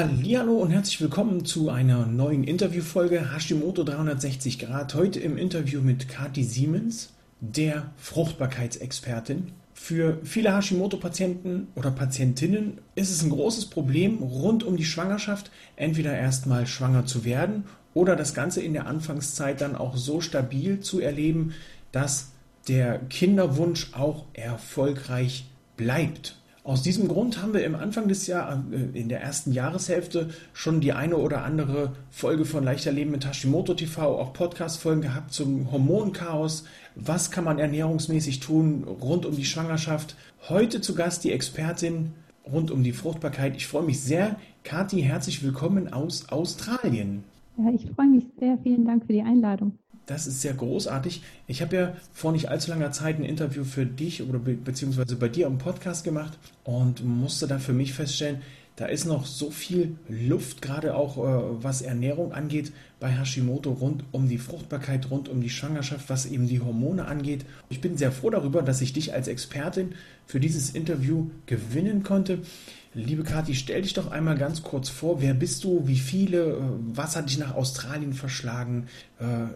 Hallo und herzlich willkommen zu einer neuen Interviewfolge Hashimoto 360 Grad. Heute im Interview mit Kati Siemens, der Fruchtbarkeitsexpertin. Für viele Hashimoto-Patienten oder Patientinnen ist es ein großes Problem rund um die Schwangerschaft, entweder erstmal schwanger zu werden oder das Ganze in der Anfangszeit dann auch so stabil zu erleben, dass der Kinderwunsch auch erfolgreich bleibt. Aus diesem Grund haben wir im Anfang des Jahres, äh, in der ersten Jahreshälfte, schon die eine oder andere Folge von Leichter Leben mit Hashimoto TV, auch Podcast-Folgen gehabt zum Hormonchaos. Was kann man ernährungsmäßig tun rund um die Schwangerschaft? Heute zu Gast die Expertin rund um die Fruchtbarkeit. Ich freue mich sehr. Kathi, herzlich willkommen aus Australien. Ja, ich freue mich sehr. Vielen Dank für die Einladung. Das ist sehr großartig. Ich habe ja vor nicht allzu langer Zeit ein Interview für dich oder be beziehungsweise bei dir im Podcast gemacht und musste da für mich feststellen, da ist noch so viel Luft, gerade auch äh, was Ernährung angeht, bei Hashimoto rund um die Fruchtbarkeit, rund um die Schwangerschaft, was eben die Hormone angeht. Ich bin sehr froh darüber, dass ich dich als Expertin für dieses Interview gewinnen konnte. Liebe Kathi, stell dich doch einmal ganz kurz vor. Wer bist du? Wie viele? Äh, was hat dich nach Australien verschlagen? Äh,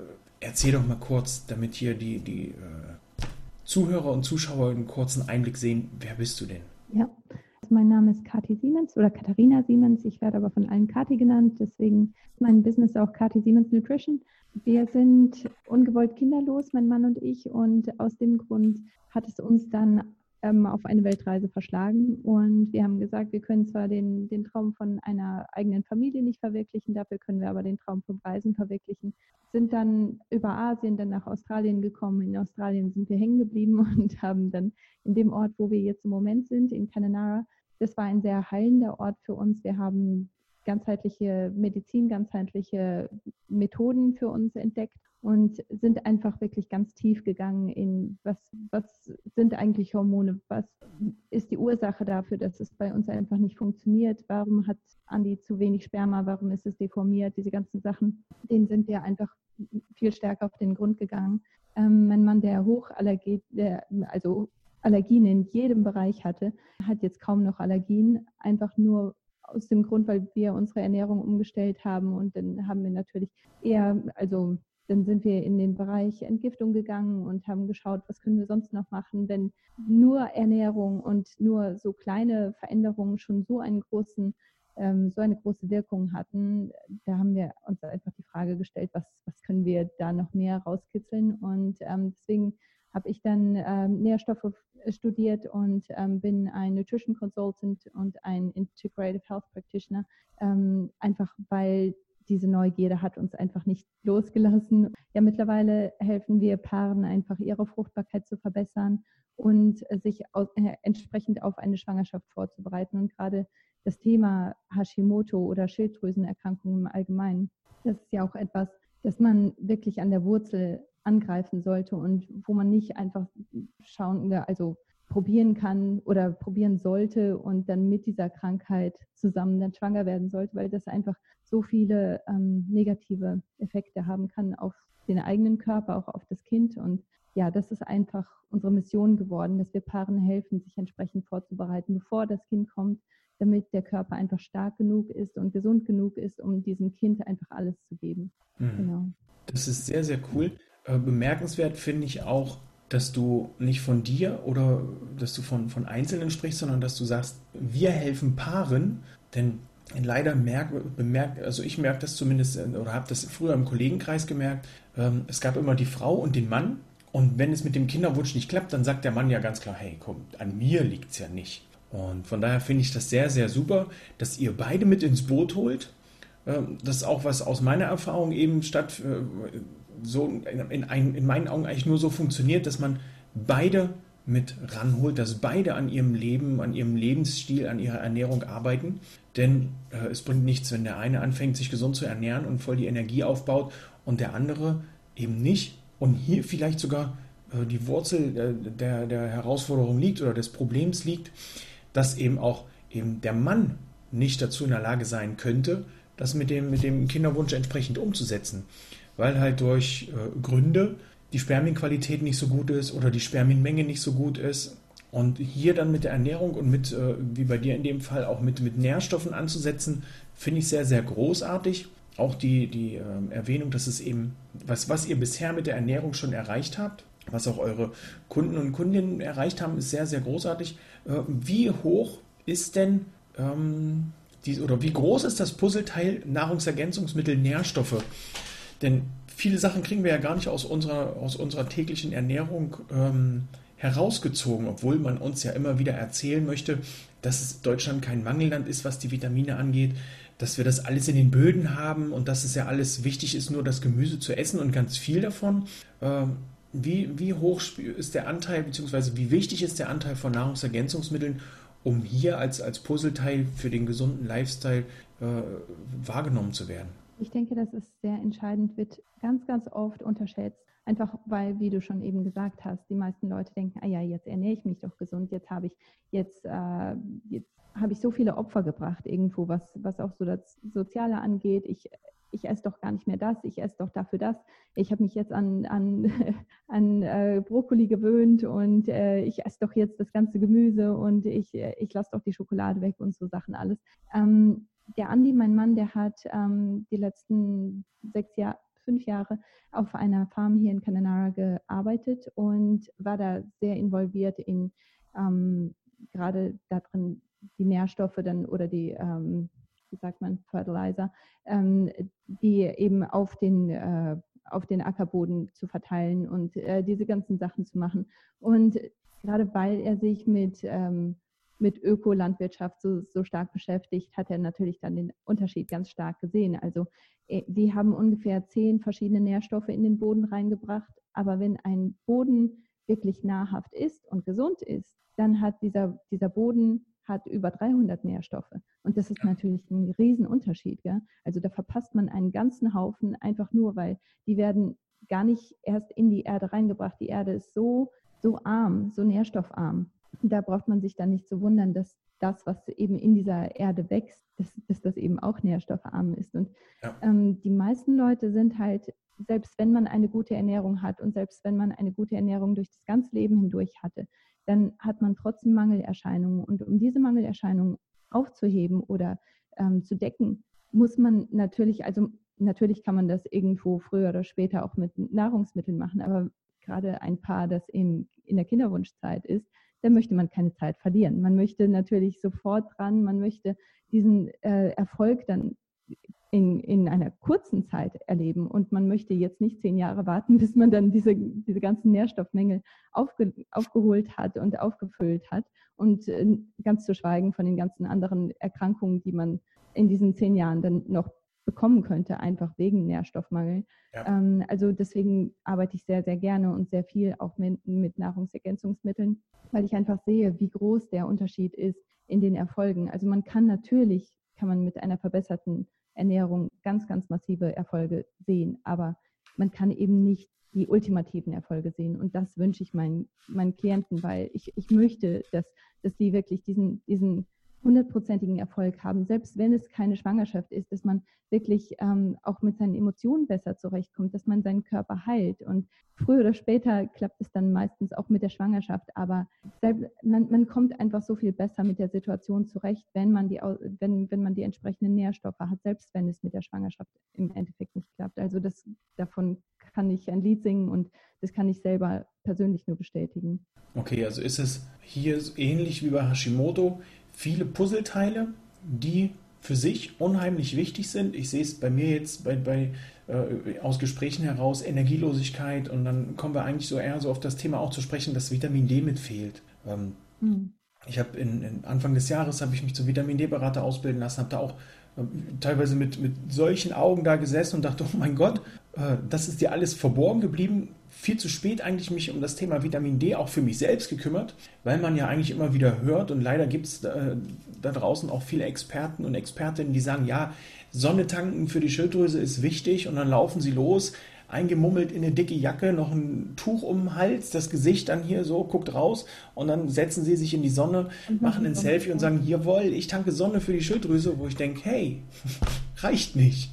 erzähl doch mal kurz, damit hier die, die äh, Zuhörer und Zuschauer einen kurzen Einblick sehen, wer bist du denn? Ja, also mein Name ist Kathi Siemens oder Katharina Siemens. Ich werde aber von allen Kathi genannt, deswegen ist mein Business auch Kathi Siemens Nutrition. Wir sind ungewollt kinderlos, mein Mann und ich, und aus dem Grund hat es uns dann ähm, auf eine Weltreise verschlagen. Und wir haben gesagt, wir können zwar den, den Traum von einer eigenen Familie nicht verwirklichen, dafür können wir aber den Traum vom Reisen verwirklichen. Sind dann über Asien dann nach Australien gekommen. In Australien sind wir hängen geblieben und haben dann in dem Ort, wo wir jetzt im Moment sind, in Kananara, das war ein sehr heilender Ort für uns. Wir haben ganzheitliche Medizin, ganzheitliche Methoden für uns entdeckt und sind einfach wirklich ganz tief gegangen in, was, was sind eigentlich Hormone, was ist die Ursache dafür, dass es bei uns einfach nicht funktioniert, warum hat Andi zu wenig Sperma, warum ist es deformiert, diese ganzen Sachen, denen sind wir einfach viel stärker auf den Grund gegangen. Ähm, mein Mann, der Hochallergie, der, also Allergien in jedem Bereich hatte, hat jetzt kaum noch Allergien, einfach nur aus dem Grund, weil wir unsere Ernährung umgestellt haben und dann haben wir natürlich eher, also dann sind wir in den Bereich Entgiftung gegangen und haben geschaut, was können wir sonst noch machen, wenn nur Ernährung und nur so kleine Veränderungen schon so einen großen ähm, so eine große Wirkung hatten, da haben wir uns einfach die Frage gestellt, was, was können wir da noch mehr rauskitzeln. Und ähm, deswegen habe ich dann ähm, Nährstoffe studiert und ähm, bin ein Nutrition Consultant und ein Integrative Health Practitioner, ähm, einfach weil diese Neugierde hat uns einfach nicht losgelassen. Ja, mittlerweile helfen wir Paaren einfach ihre Fruchtbarkeit zu verbessern und sich aus, äh, entsprechend auf eine Schwangerschaft vorzubereiten. Und gerade das Thema Hashimoto oder Schilddrüsenerkrankungen im Allgemeinen, das ist ja auch etwas, das man wirklich an der Wurzel angreifen sollte und wo man nicht einfach schauen, also probieren kann oder probieren sollte und dann mit dieser Krankheit zusammen dann schwanger werden sollte, weil das einfach so viele ähm, negative Effekte haben kann auf den eigenen Körper, auch auf das Kind. Und ja, das ist einfach unsere Mission geworden, dass wir Paaren helfen, sich entsprechend vorzubereiten, bevor das Kind kommt, damit der Körper einfach stark genug ist und gesund genug ist, um diesem Kind einfach alles zu geben. Mhm. Genau. Das ist sehr, sehr cool. Äh, bemerkenswert finde ich auch, dass du nicht von dir oder dass du von, von Einzelnen sprichst, sondern dass du sagst, wir helfen Paaren, denn leider merkt, bemerkt, also ich merke das zumindest äh, oder habe das früher im Kollegenkreis gemerkt, ähm, es gab immer die Frau und den Mann und wenn es mit dem Kinderwunsch nicht klappt, dann sagt der Mann ja ganz klar, hey, komm, an mir liegt es ja nicht. Und von daher finde ich das sehr, sehr super, dass ihr beide mit ins Boot holt. Ähm, das ist auch was aus meiner Erfahrung eben statt äh, so in, in, in meinen Augen eigentlich nur so funktioniert, dass man beide mit ranholt, dass beide an ihrem Leben, an ihrem Lebensstil, an ihrer Ernährung arbeiten. Denn äh, es bringt nichts, wenn der eine anfängt, sich gesund zu ernähren und voll die Energie aufbaut und der andere eben nicht und hier vielleicht sogar äh, die Wurzel äh, der, der Herausforderung liegt oder des Problems liegt, dass eben auch eben der Mann nicht dazu in der Lage sein könnte, das mit dem, mit dem Kinderwunsch entsprechend umzusetzen. Weil halt durch äh, Gründe die Spermienqualität nicht so gut ist oder die Spermienmenge nicht so gut ist. Und hier dann mit der Ernährung und mit, äh, wie bei dir in dem Fall, auch mit, mit Nährstoffen anzusetzen, finde ich sehr, sehr großartig. Auch die, die äh, Erwähnung, dass es eben, was, was ihr bisher mit der Ernährung schon erreicht habt, was auch eure Kunden und Kundinnen erreicht haben, ist sehr, sehr großartig. Äh, wie hoch ist denn ähm, die, oder wie groß ist das Puzzleteil Nahrungsergänzungsmittel, Nährstoffe? Denn viele Sachen kriegen wir ja gar nicht aus unserer, aus unserer täglichen Ernährung ähm, herausgezogen, obwohl man uns ja immer wieder erzählen möchte, dass Deutschland kein Mangelland ist, was die Vitamine angeht, dass wir das alles in den Böden haben und dass es ja alles wichtig ist, nur das Gemüse zu essen und ganz viel davon. Ähm, wie, wie hoch ist der Anteil, beziehungsweise wie wichtig ist der Anteil von Nahrungsergänzungsmitteln, um hier als, als Puzzleteil für den gesunden Lifestyle äh, wahrgenommen zu werden? Ich denke, das ist sehr entscheidend, wird ganz, ganz oft unterschätzt. Einfach weil, wie du schon eben gesagt hast, die meisten Leute denken, ah ja, jetzt ernähre ich mich doch gesund, jetzt habe ich, jetzt, äh, jetzt habe ich so viele Opfer gebracht irgendwo, was, was auch so das Soziale angeht. Ich ich esse doch gar nicht mehr das, ich esse doch dafür das. Ich habe mich jetzt an, an, an äh, Brokkoli gewöhnt und äh, ich esse doch jetzt das ganze Gemüse und ich, ich lasse doch die Schokolade weg und so Sachen alles. Ähm, der Andi, mein Mann, der hat ähm, die letzten sechs Jahre, fünf Jahre auf einer Farm hier in Cananara gearbeitet und war da sehr involviert in ähm, gerade darin die Nährstoffe dann oder die ähm, wie sagt man, Fertilizer, ähm, die eben auf den, äh, auf den Ackerboden zu verteilen und äh, diese ganzen Sachen zu machen. Und gerade weil er sich mit, ähm, mit Ökolandwirtschaft so, so stark beschäftigt, hat er natürlich dann den Unterschied ganz stark gesehen. Also äh, die haben ungefähr zehn verschiedene Nährstoffe in den Boden reingebracht, aber wenn ein Boden wirklich nahrhaft ist und gesund ist, dann hat dieser, dieser Boden hat über 300 Nährstoffe. Und das ist natürlich ein Riesenunterschied. Gell? Also da verpasst man einen ganzen Haufen einfach nur, weil die werden gar nicht erst in die Erde reingebracht. Die Erde ist so, so arm, so nährstoffarm. Da braucht man sich dann nicht zu wundern, dass das, was eben in dieser Erde wächst, dass, dass das eben auch nährstoffarm ist. Und ja. ähm, die meisten Leute sind halt, selbst wenn man eine gute Ernährung hat und selbst wenn man eine gute Ernährung durch das ganze Leben hindurch hatte, dann hat man trotzdem Mangelerscheinungen. Und um diese Mangelerscheinungen aufzuheben oder ähm, zu decken, muss man natürlich, also natürlich kann man das irgendwo früher oder später auch mit Nahrungsmitteln machen, aber gerade ein Paar, das in, in der Kinderwunschzeit ist, da möchte man keine Zeit verlieren. Man möchte natürlich sofort dran, man möchte diesen äh, Erfolg dann in, in einer kurzen Zeit erleben. Und man möchte jetzt nicht zehn Jahre warten, bis man dann diese, diese ganzen Nährstoffmängel aufge, aufgeholt hat und aufgefüllt hat. Und äh, ganz zu schweigen von den ganzen anderen Erkrankungen, die man in diesen zehn Jahren dann noch bekommen könnte, einfach wegen Nährstoffmangel. Ja. Ähm, also deswegen arbeite ich sehr, sehr gerne und sehr viel auch mit, mit Nahrungsergänzungsmitteln, weil ich einfach sehe, wie groß der Unterschied ist in den Erfolgen. Also man kann natürlich, kann man mit einer verbesserten Ernährung ganz, ganz massive Erfolge sehen. Aber man kann eben nicht die ultimativen Erfolge sehen. Und das wünsche ich meinen, meinen Klienten, weil ich, ich möchte, dass, dass sie wirklich diesen, diesen hundertprozentigen Erfolg haben, selbst wenn es keine Schwangerschaft ist, dass man wirklich ähm, auch mit seinen Emotionen besser zurechtkommt, dass man seinen Körper heilt. Und früher oder später klappt es dann meistens auch mit der Schwangerschaft, aber selbst, man, man, kommt einfach so viel besser mit der Situation zurecht, wenn man, die, wenn, wenn man die entsprechenden Nährstoffe hat, selbst wenn es mit der Schwangerschaft im Endeffekt nicht klappt. Also das, davon kann ich ein Lied singen und das kann ich selber persönlich nur bestätigen. Okay, also ist es hier ähnlich wie bei Hashimoto viele Puzzleteile, die für sich unheimlich wichtig sind. Ich sehe es bei mir jetzt bei, bei äh, aus Gesprächen heraus, Energielosigkeit und dann kommen wir eigentlich so eher so auf das Thema auch zu sprechen, dass Vitamin D mitfehlt. Ähm, mhm. Ich habe in, in, Anfang des Jahres habe ich mich zum Vitamin D-Berater ausbilden lassen, habe da auch teilweise mit, mit solchen Augen da gesessen und dachte, oh mein Gott, äh, das ist dir alles verborgen geblieben. Viel zu spät eigentlich mich um das Thema Vitamin D auch für mich selbst gekümmert, weil man ja eigentlich immer wieder hört und leider gibt es da, da draußen auch viele Experten und Expertinnen, die sagen, ja, Sonne tanken für die Schilddrüse ist wichtig und dann laufen sie los, eingemummelt in eine dicke Jacke, noch ein Tuch um den Hals, das Gesicht dann hier so, guckt raus und dann setzen sie sich in die Sonne, machen ein Selfie und sagen, jawohl, ich tanke Sonne für die Schilddrüse, wo ich denke, hey, reicht nicht.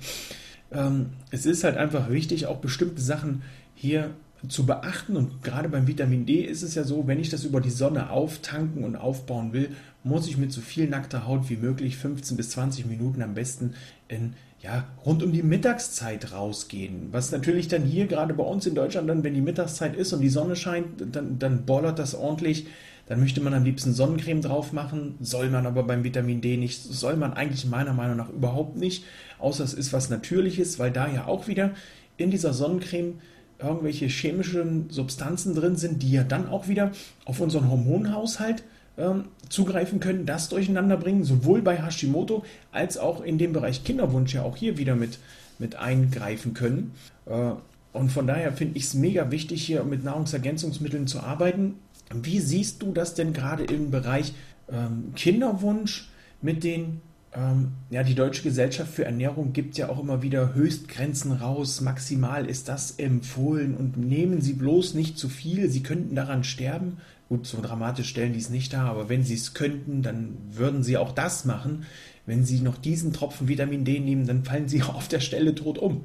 Ähm, es ist halt einfach wichtig, auch bestimmte Sachen hier zu beachten und gerade beim Vitamin D ist es ja so, wenn ich das über die Sonne auftanken und aufbauen will, muss ich mit so viel nackter Haut wie möglich 15 bis 20 Minuten am besten in ja, rund um die Mittagszeit rausgehen. Was natürlich dann hier gerade bei uns in Deutschland dann, wenn die Mittagszeit ist und die Sonne scheint, dann, dann bollert das ordentlich. Dann möchte man am liebsten Sonnencreme drauf machen, soll man aber beim Vitamin D nicht, soll man eigentlich meiner Meinung nach überhaupt nicht, außer es ist was Natürliches, weil da ja auch wieder in dieser Sonnencreme irgendwelche chemischen Substanzen drin sind, die ja dann auch wieder auf unseren Hormonhaushalt ähm, zugreifen können, das durcheinander bringen, sowohl bei Hashimoto als auch in dem Bereich Kinderwunsch ja auch hier wieder mit, mit eingreifen können. Äh, und von daher finde ich es mega wichtig, hier mit Nahrungsergänzungsmitteln zu arbeiten. Wie siehst du das denn gerade im Bereich ähm, Kinderwunsch mit den ähm, ja, die Deutsche Gesellschaft für Ernährung gibt ja auch immer wieder Höchstgrenzen raus. Maximal ist das empfohlen und nehmen Sie bloß nicht zu viel. Sie könnten daran sterben. Gut, so dramatisch stellen die es nicht dar, aber wenn Sie es könnten, dann würden Sie auch das machen. Wenn Sie noch diesen Tropfen Vitamin D nehmen, dann fallen Sie auf der Stelle tot um.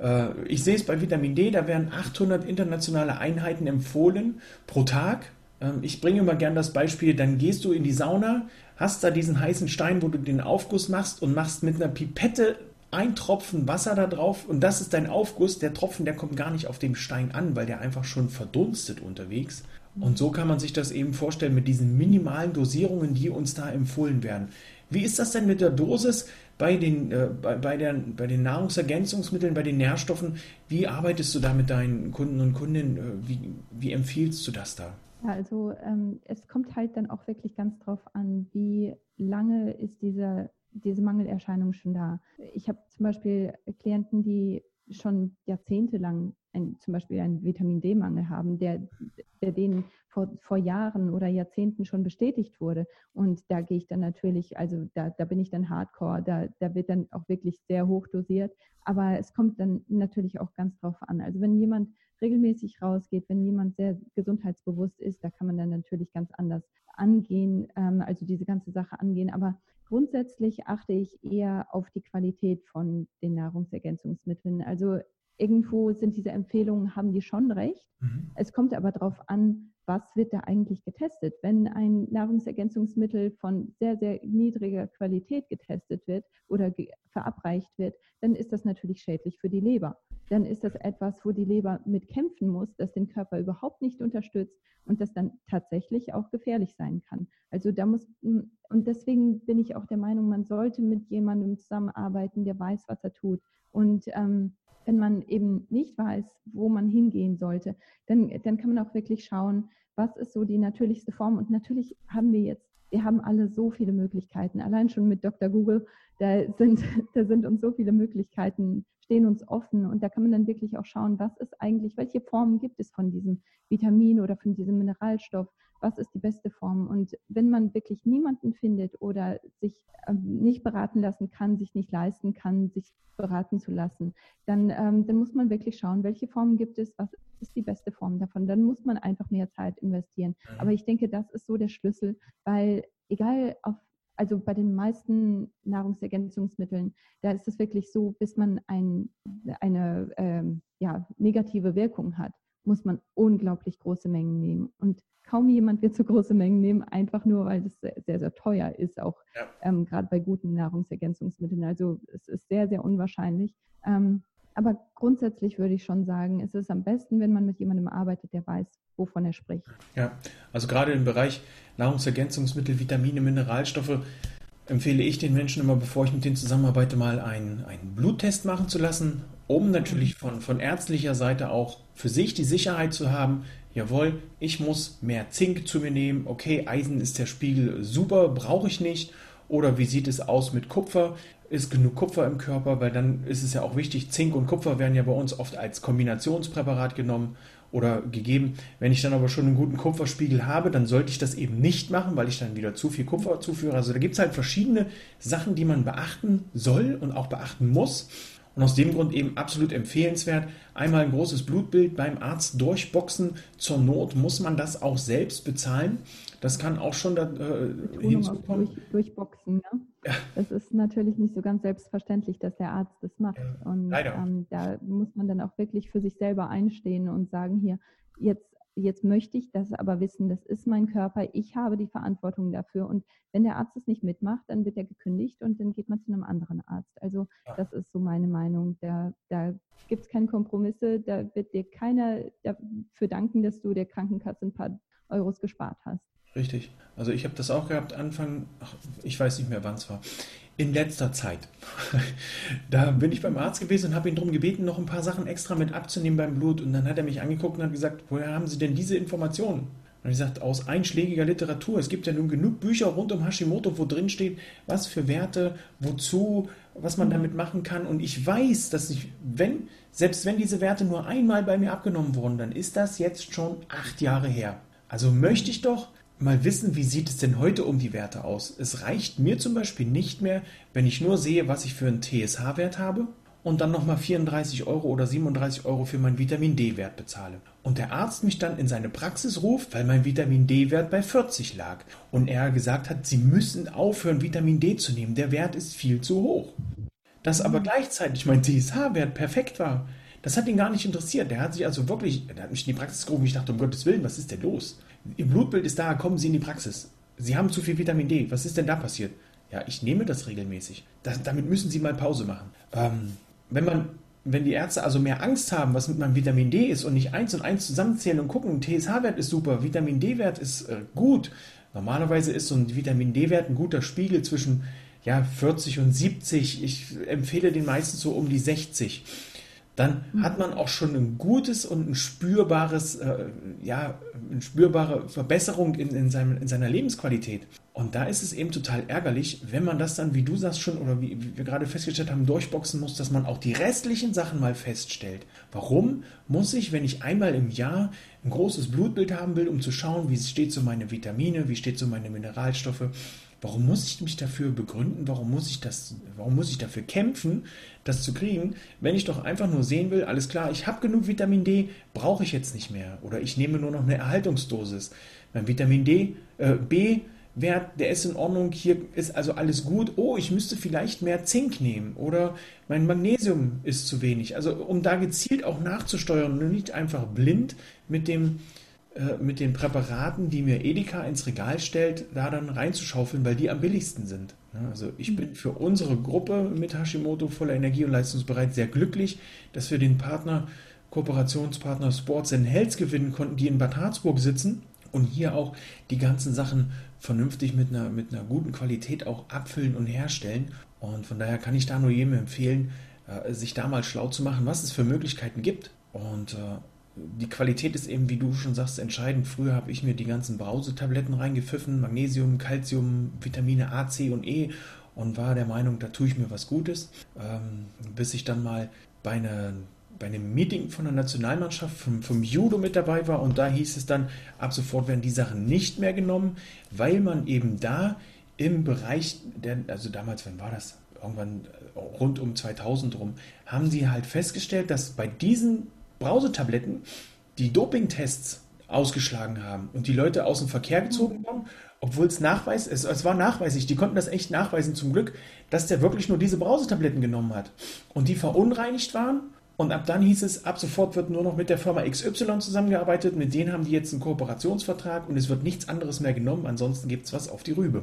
Äh, ich sehe es bei Vitamin D, da werden 800 internationale Einheiten empfohlen pro Tag. Ähm, ich bringe immer gern das Beispiel, dann gehst du in die Sauna, hast da diesen heißen Stein, wo du den Aufguss machst und machst mit einer Pipette ein Tropfen Wasser da drauf und das ist dein Aufguss. Der Tropfen, der kommt gar nicht auf dem Stein an, weil der einfach schon verdunstet unterwegs. Und so kann man sich das eben vorstellen mit diesen minimalen Dosierungen, die uns da empfohlen werden. Wie ist das denn mit der Dosis bei den, äh, bei, bei, der, bei den Nahrungsergänzungsmitteln, bei den Nährstoffen? Wie arbeitest du da mit deinen Kunden und Kundinnen? Äh, wie, wie empfiehlst du das da? Ja, also ähm, es kommt halt dann auch wirklich ganz drauf an, wie lange ist diese, diese Mangelerscheinung schon da. Ich habe zum Beispiel Klienten, die schon jahrzehntelang ein, zum Beispiel einen Vitamin D-Mangel haben, der, der denen vor, vor Jahren oder Jahrzehnten schon bestätigt wurde. Und da gehe ich dann natürlich, also da, da bin ich dann hardcore, da, da wird dann auch wirklich sehr hoch dosiert. Aber es kommt dann natürlich auch ganz drauf an. Also wenn jemand regelmäßig rausgeht, wenn jemand sehr gesundheitsbewusst ist, da kann man dann natürlich ganz anders angehen, ähm, also diese ganze Sache angehen. Aber grundsätzlich achte ich eher auf die Qualität von den Nahrungsergänzungsmitteln. Also irgendwo sind diese Empfehlungen, haben die schon recht. Mhm. Es kommt aber darauf an, was wird da eigentlich getestet. Wenn ein Nahrungsergänzungsmittel von sehr, sehr niedriger Qualität getestet wird oder verabreicht wird, dann ist das natürlich schädlich für die Leber. Dann ist das etwas, wo die Leber mit kämpfen muss, das den Körper überhaupt nicht unterstützt und das dann tatsächlich auch gefährlich sein kann. Also da muss, und deswegen bin ich auch der Meinung, man sollte mit jemandem zusammenarbeiten, der weiß, was er tut. Und ähm, wenn man eben nicht weiß, wo man hingehen sollte, dann, dann kann man auch wirklich schauen, was ist so die natürlichste Form. Und natürlich haben wir jetzt, wir haben alle so viele Möglichkeiten. Allein schon mit Dr. Google, da sind, da sind uns so viele Möglichkeiten, stehen uns offen. Und da kann man dann wirklich auch schauen, was ist eigentlich, welche Formen gibt es von diesem Vitamin oder von diesem Mineralstoff? Was ist die beste Form. Und wenn man wirklich niemanden findet oder sich ähm, nicht beraten lassen kann, sich nicht leisten kann, sich beraten zu lassen, dann, ähm, dann muss man wirklich schauen, welche Formen gibt es, was ist die beste Form davon. Dann muss man einfach mehr Zeit investieren. Mhm. Aber ich denke, das ist so der Schlüssel, weil egal auf also bei den meisten Nahrungsergänzungsmitteln, da ist es wirklich so, bis man ein, eine ähm, ja, negative Wirkung hat, muss man unglaublich große Mengen nehmen. Und kaum jemand wird so große Mengen nehmen, einfach nur, weil das sehr, sehr, teuer ist, auch ja. ähm, gerade bei guten Nahrungsergänzungsmitteln. Also es ist sehr, sehr unwahrscheinlich. Ähm, aber grundsätzlich würde ich schon sagen, es ist am besten, wenn man mit jemandem arbeitet, der weiß, wovon er spricht. Ja, also gerade im Bereich Nahrungsergänzungsmittel, Vitamine, Mineralstoffe empfehle ich den Menschen immer, bevor ich mit denen zusammenarbeite, mal einen, einen Bluttest machen zu lassen, um natürlich von, von ärztlicher Seite auch für sich die Sicherheit zu haben, jawohl, ich muss mehr Zink zu mir nehmen, okay, Eisen ist der Spiegel super, brauche ich nicht. Oder wie sieht es aus mit Kupfer? ist genug Kupfer im Körper, weil dann ist es ja auch wichtig, Zink und Kupfer werden ja bei uns oft als Kombinationspräparat genommen oder gegeben. Wenn ich dann aber schon einen guten Kupferspiegel habe, dann sollte ich das eben nicht machen, weil ich dann wieder zu viel Kupfer zuführe. Also da gibt es halt verschiedene Sachen, die man beachten soll und auch beachten muss. Und aus dem Grund eben absolut empfehlenswert, einmal ein großes Blutbild beim Arzt durchboxen. Zur Not muss man das auch selbst bezahlen. Das kann auch schon da, äh, hinzukommen. Durch, durchboxen, ne? ja. Das ist natürlich nicht so ganz selbstverständlich, dass der Arzt das macht. Ja, und ähm, da muss man dann auch wirklich für sich selber einstehen und sagen, hier, jetzt jetzt möchte ich das aber wissen, das ist mein Körper, ich habe die Verantwortung dafür. Und wenn der Arzt es nicht mitmacht, dann wird er gekündigt und dann geht man zu einem anderen Arzt. Also das ist so meine Meinung. Da, da gibt es keine Kompromisse, da wird dir keiner dafür danken, dass du der Krankenkasse ein paar Euros gespart hast. Richtig. Also ich habe das auch gehabt, Anfang, ach, ich weiß nicht mehr, wann es war in letzter Zeit. da bin ich beim Arzt gewesen und habe ihn darum gebeten, noch ein paar Sachen extra mit abzunehmen beim Blut. Und dann hat er mich angeguckt und hat gesagt, woher haben Sie denn diese Informationen? Und ich sagte, aus einschlägiger Literatur. Es gibt ja nun genug Bücher rund um Hashimoto, wo drin steht, was für Werte, wozu, was man damit machen kann. Und ich weiß, dass ich, wenn, selbst wenn diese Werte nur einmal bei mir abgenommen wurden, dann ist das jetzt schon acht Jahre her. Also möchte ich doch mal wissen, wie sieht es denn heute um die Werte aus. Es reicht mir zum Beispiel nicht mehr, wenn ich nur sehe, was ich für einen TSH-Wert habe und dann nochmal 34 Euro oder 37 Euro für meinen Vitamin D-Wert bezahle. Und der Arzt mich dann in seine Praxis ruft, weil mein Vitamin D-Wert bei 40 lag. Und er gesagt hat, Sie müssen aufhören, Vitamin D zu nehmen. Der Wert ist viel zu hoch. Dass aber gleichzeitig mein TSH-Wert perfekt war, das hat ihn gar nicht interessiert. Der hat sich also wirklich, der hat mich in die Praxis gerufen. Ich dachte, um Gottes Willen, was ist denn los? Ihr Blutbild ist da, kommen Sie in die Praxis. Sie haben zu viel Vitamin D. Was ist denn da passiert? Ja, ich nehme das regelmäßig. Das, damit müssen Sie mal Pause machen. Ähm, wenn man, wenn die Ärzte also mehr Angst haben, was mit meinem Vitamin D ist und nicht eins und eins zusammenzählen und gucken, TSH-Wert ist super, Vitamin D-Wert ist äh, gut. Normalerweise ist so ein Vitamin D-Wert ein guter Spiegel zwischen ja, 40 und 70. Ich empfehle den meistens so um die 60 dann mhm. hat man auch schon ein gutes und ein spürbares, äh, ja, eine spürbare Verbesserung in, in, seinem, in seiner Lebensqualität. Und da ist es eben total ärgerlich, wenn man das dann, wie du sagst schon, oder wie, wie wir gerade festgestellt haben, durchboxen muss, dass man auch die restlichen Sachen mal feststellt. Warum muss ich, wenn ich einmal im Jahr ein großes Blutbild haben will, um zu schauen, wie steht so meine Vitamine, wie steht so meine Mineralstoffe, Warum muss ich mich dafür begründen? Warum muss ich das, warum muss ich dafür kämpfen, das zu kriegen, wenn ich doch einfach nur sehen will, alles klar, ich habe genug Vitamin D, brauche ich jetzt nicht mehr. Oder ich nehme nur noch eine Erhaltungsdosis. Mein Vitamin D, äh, B, Wert, der ist in Ordnung, hier ist also alles gut. Oh, ich müsste vielleicht mehr Zink nehmen oder mein Magnesium ist zu wenig. Also um da gezielt auch nachzusteuern und nicht einfach blind mit dem mit den Präparaten, die mir Edeka ins Regal stellt, da dann reinzuschaufeln, weil die am billigsten sind. Also ich bin für unsere Gruppe mit Hashimoto voller Energie und leistungsbereit sehr glücklich, dass wir den Partner, Kooperationspartner Sports and Health gewinnen konnten, die in Bad Harzburg sitzen und hier auch die ganzen Sachen vernünftig mit einer, mit einer guten Qualität auch abfüllen und herstellen. Und von daher kann ich da nur jedem empfehlen, äh, sich da mal schlau zu machen, was es für Möglichkeiten gibt. Und äh, die Qualität ist eben, wie du schon sagst, entscheidend. Früher habe ich mir die ganzen Brausetabletten reingepfiffen, Magnesium, Calcium, Vitamine A, C und E und war der Meinung, da tue ich mir was Gutes, ähm, bis ich dann mal bei, einer, bei einem Meeting von der Nationalmannschaft vom, vom Judo mit dabei war und da hieß es dann, ab sofort werden die Sachen nicht mehr genommen, weil man eben da im Bereich, der, also damals, wann war das? Irgendwann äh, rund um 2000 rum, haben sie halt festgestellt, dass bei diesen Brausetabletten die Dopingtests ausgeschlagen haben und die Leute aus dem Verkehr gezogen haben, obwohl es nachweis, es, es war nachweislich, die konnten das echt nachweisen zum Glück, dass der wirklich nur diese Brausetabletten genommen hat und die verunreinigt waren und ab dann hieß es, ab sofort wird nur noch mit der Firma XY zusammengearbeitet, mit denen haben die jetzt einen Kooperationsvertrag und es wird nichts anderes mehr genommen, ansonsten gibt es was auf die Rübe.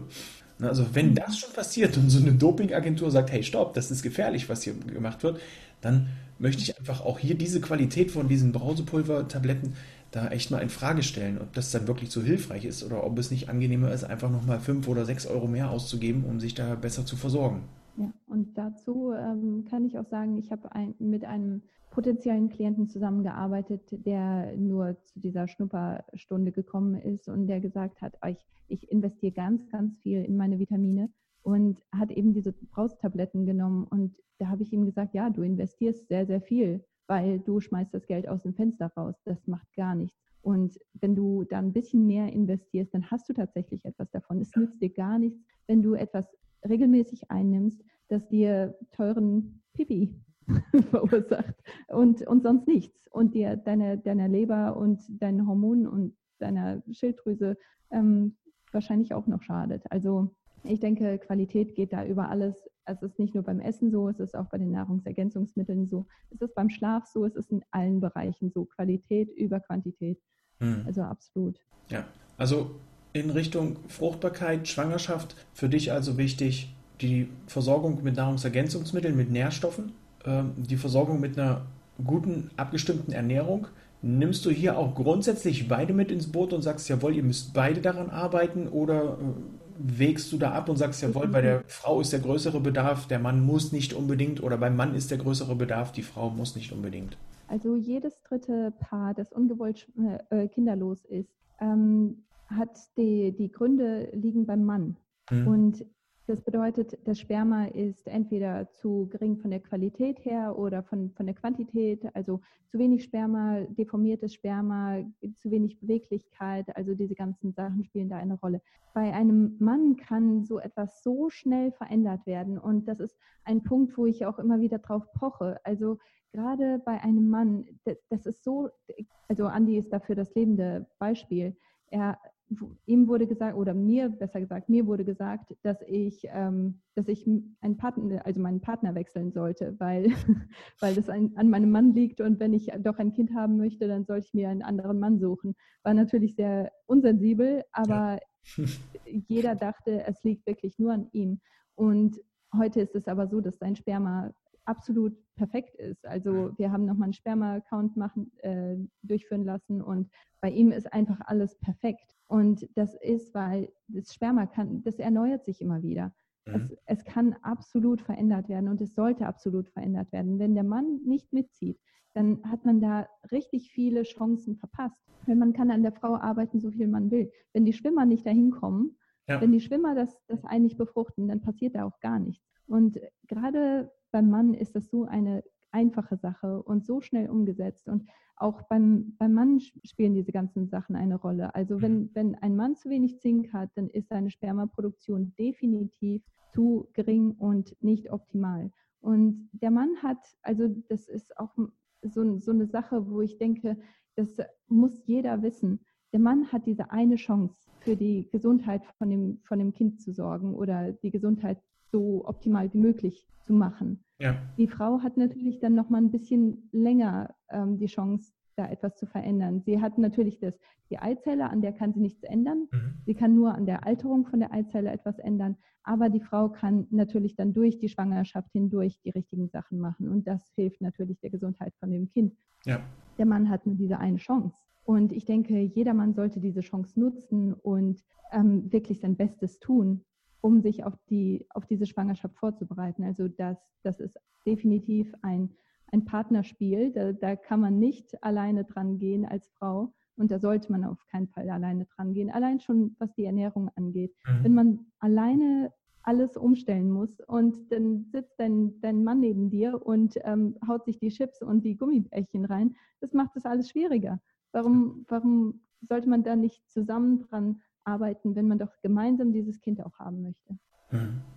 Also wenn das schon passiert und so eine Dopingagentur sagt, hey stopp, das ist gefährlich, was hier gemacht wird, dann möchte ich einfach auch hier diese Qualität von diesen Brausepulver-Tabletten da echt mal in Frage stellen, ob das dann wirklich so hilfreich ist oder ob es nicht angenehmer ist, einfach nochmal fünf oder sechs Euro mehr auszugeben, um sich da besser zu versorgen. Ja, und dazu ähm, kann ich auch sagen, ich habe ein, mit einem potenziellen Klienten zusammengearbeitet, der nur zu dieser Schnupperstunde gekommen ist und der gesagt hat, ich, ich investiere ganz, ganz viel in meine Vitamine und hat eben diese Braustabletten genommen. Und da habe ich ihm gesagt, ja, du investierst sehr, sehr viel, weil du schmeißt das Geld aus dem Fenster raus. Das macht gar nichts. Und wenn du da ein bisschen mehr investierst, dann hast du tatsächlich etwas davon. Es nützt dir gar nichts, wenn du etwas regelmäßig einnimmst, das dir teuren Pipi verursacht und, und sonst nichts. Und dir deine, deiner Leber und deinen Hormonen und deiner Schilddrüse ähm, wahrscheinlich auch noch schadet. Also ich denke, Qualität geht da über alles. Es ist nicht nur beim Essen so, es ist auch bei den Nahrungsergänzungsmitteln so, es ist beim Schlaf so, es ist in allen Bereichen so. Qualität über Quantität. Hm. Also absolut. Ja, also in Richtung Fruchtbarkeit, Schwangerschaft, für dich also wichtig die Versorgung mit Nahrungsergänzungsmitteln, mit Nährstoffen, ähm, die Versorgung mit einer guten, abgestimmten Ernährung. Nimmst du hier auch grundsätzlich beide mit ins Boot und sagst, jawohl, ihr müsst beide daran arbeiten oder äh, wägst du da ab und sagst, jawohl, bei der Frau ist der größere Bedarf, der Mann muss nicht unbedingt oder beim Mann ist der größere Bedarf, die Frau muss nicht unbedingt? Also jedes dritte Paar, das ungewollt äh, kinderlos ist, ähm, hat die, die Gründe liegen beim Mann. Mhm. Und das bedeutet, das Sperma ist entweder zu gering von der Qualität her oder von, von der Quantität, also zu wenig Sperma, deformiertes Sperma, zu wenig Beweglichkeit, also diese ganzen Sachen spielen da eine Rolle. Bei einem Mann kann so etwas so schnell verändert werden und das ist ein Punkt, wo ich auch immer wieder drauf poche. Also gerade bei einem Mann, das ist so, also Andi ist dafür das lebende Beispiel. Er ihm wurde gesagt, oder mir besser gesagt, mir wurde gesagt, dass ich, ähm, dass ich einen Partner, also meinen Partner wechseln sollte, weil, weil das ein, an meinem Mann liegt und wenn ich doch ein Kind haben möchte, dann sollte ich mir einen anderen Mann suchen. War natürlich sehr unsensibel, aber ja. jeder dachte, es liegt wirklich nur an ihm. Und heute ist es aber so, dass sein Sperma absolut perfekt ist. Also wir haben nochmal einen Sperma-Account machen, äh, durchführen lassen und bei ihm ist einfach alles perfekt. Und das ist, weil das Sperma kann, das erneuert sich immer wieder. Mhm. Es, es kann absolut verändert werden und es sollte absolut verändert werden. Wenn der Mann nicht mitzieht, dann hat man da richtig viele Chancen verpasst. Weil man kann an der Frau arbeiten, so viel man will. Wenn die Schwimmer nicht dahin kommen, ja. wenn die Schwimmer das, das eigentlich befruchten, dann passiert da auch gar nichts. Und gerade beim Mann ist das so eine einfache Sache und so schnell umgesetzt. Und auch beim, beim Mann spielen diese ganzen Sachen eine Rolle. Also wenn, mhm. wenn ein Mann zu wenig Zink hat, dann ist seine Spermaproduktion definitiv zu gering und nicht optimal. Und der Mann hat, also das ist auch so, so eine Sache, wo ich denke, das muss jeder wissen. Der Mann hat diese eine Chance, für die Gesundheit von dem, von dem Kind zu sorgen oder die Gesundheit so optimal wie möglich zu machen. Ja. Die Frau hat natürlich dann noch mal ein bisschen länger ähm, die Chance, da etwas zu verändern. Sie hat natürlich das, die Eizelle, an der kann sie nichts ändern. Mhm. Sie kann nur an der Alterung von der Eizelle etwas ändern. Aber die Frau kann natürlich dann durch die Schwangerschaft hindurch die richtigen Sachen machen. Und das hilft natürlich der Gesundheit von dem Kind. Ja. Der Mann hat nur diese eine Chance. Und ich denke, jeder Mann sollte diese Chance nutzen und ähm, wirklich sein Bestes tun, um sich auf, die, auf diese Schwangerschaft vorzubereiten. Also das, das ist definitiv ein, ein Partnerspiel. Da, da kann man nicht alleine dran gehen als Frau. Und da sollte man auf keinen Fall alleine dran gehen. Allein schon, was die Ernährung angeht. Mhm. Wenn man alleine alles umstellen muss und dann sitzt dein, dein Mann neben dir und ähm, haut sich die Chips und die Gummibärchen rein, das macht das alles schwieriger. Warum, warum sollte man da nicht zusammen dran arbeiten, wenn man doch gemeinsam dieses Kind auch haben möchte. Mhm.